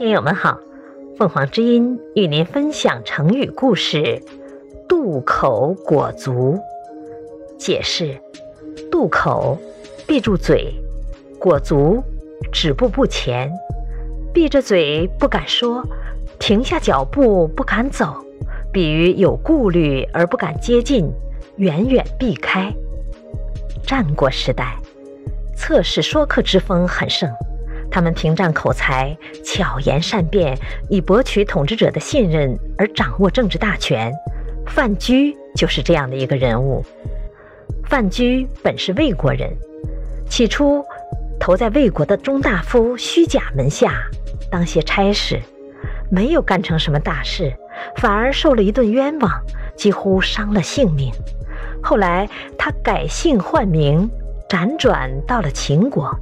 听友们好，凤凰之音与您分享成语故事“渡口裹足”。解释：渡口，闭住嘴；裹足，止步不前。闭着嘴不敢说，停下脚步不敢走，比喻有顾虑而不敢接近，远远避开。战国时代。侧室说客之风很盛，他们凭仗口才、巧言善辩，以博取统治者的信任而掌握政治大权。范雎就是这样的一个人物。范雎本是魏国人，起初投在魏国的中大夫虚假门下当些差事，没有干成什么大事，反而受了一顿冤枉，几乎伤了性命。后来他改姓换名。辗转到了秦国，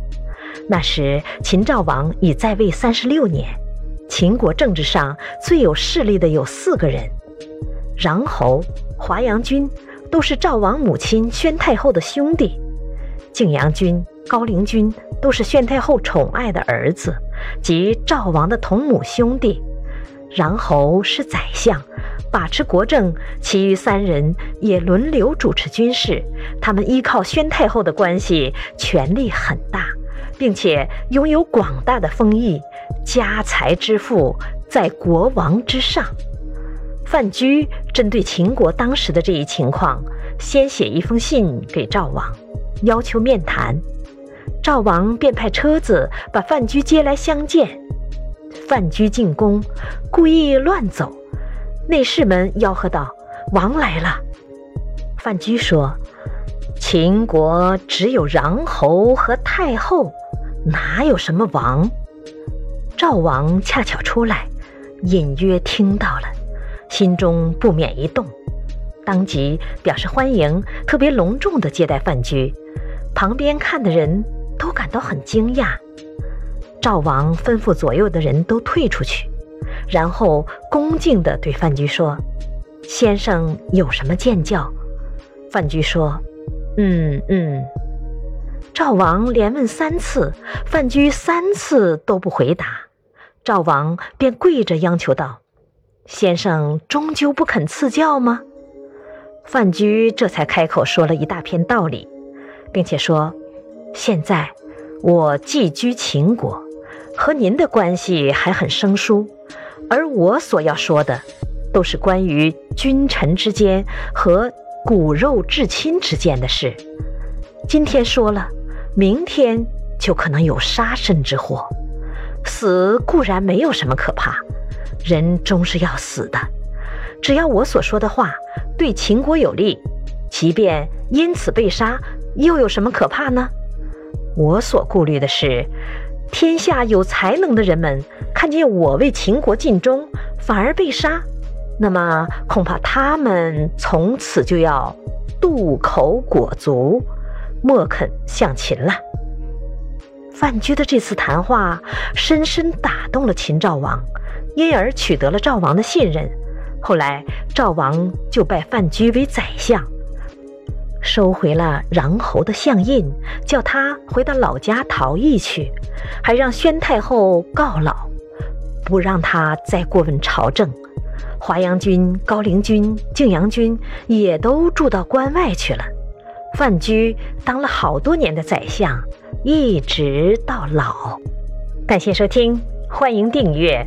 那时秦昭王已在位三十六年。秦国政治上最有势力的有四个人：穰侯、华阳君都是赵王母亲宣太后的兄弟；景阳君、高陵君都是宣太后宠爱的儿子，即赵王的同母兄弟。穰侯是宰相。把持国政，其余三人也轮流主持军事。他们依靠宣太后的关系，权力很大，并且拥有广大的封邑，家财之富在国王之上。范雎针对秦国当时的这一情况，先写一封信给赵王，要求面谈。赵王便派车子把范雎接来相见。范雎进宫，故意乱走。内侍们吆喝道：“王来了！”范雎说：“秦国只有穰侯和太后，哪有什么王？”赵王恰巧出来，隐约听到了，心中不免一动，当即表示欢迎，特别隆重地接待范雎。旁边看的人都感到很惊讶。赵王吩咐左右的人都退出去。然后恭敬地对范雎说：“先生有什么见教？”范雎说：“嗯嗯。”赵王连问三次，范雎三次都不回答，赵王便跪着央求道：“先生终究不肯赐教吗？”范雎这才开口说了一大篇道理，并且说：“现在我寄居秦国，和您的关系还很生疏。”而我所要说的，都是关于君臣之间和骨肉至亲之间的事。今天说了，明天就可能有杀身之祸。死固然没有什么可怕，人终是要死的。只要我所说的话对秦国有利，即便因此被杀，又有什么可怕呢？我所顾虑的是。天下有才能的人们看见我为秦国尽忠，反而被杀，那么恐怕他们从此就要渡口裹足，莫肯向秦了。范雎的这次谈话深深打动了秦昭王，因而取得了赵王的信任。后来赵王就拜范雎为宰相。收回了穰侯的相印，叫他回到老家逃逸去，还让宣太后告老，不让他再过问朝政。华阳君、高陵君、景阳君也都住到关外去了。范雎当了好多年的宰相，一直到老。感谢收听，欢迎订阅。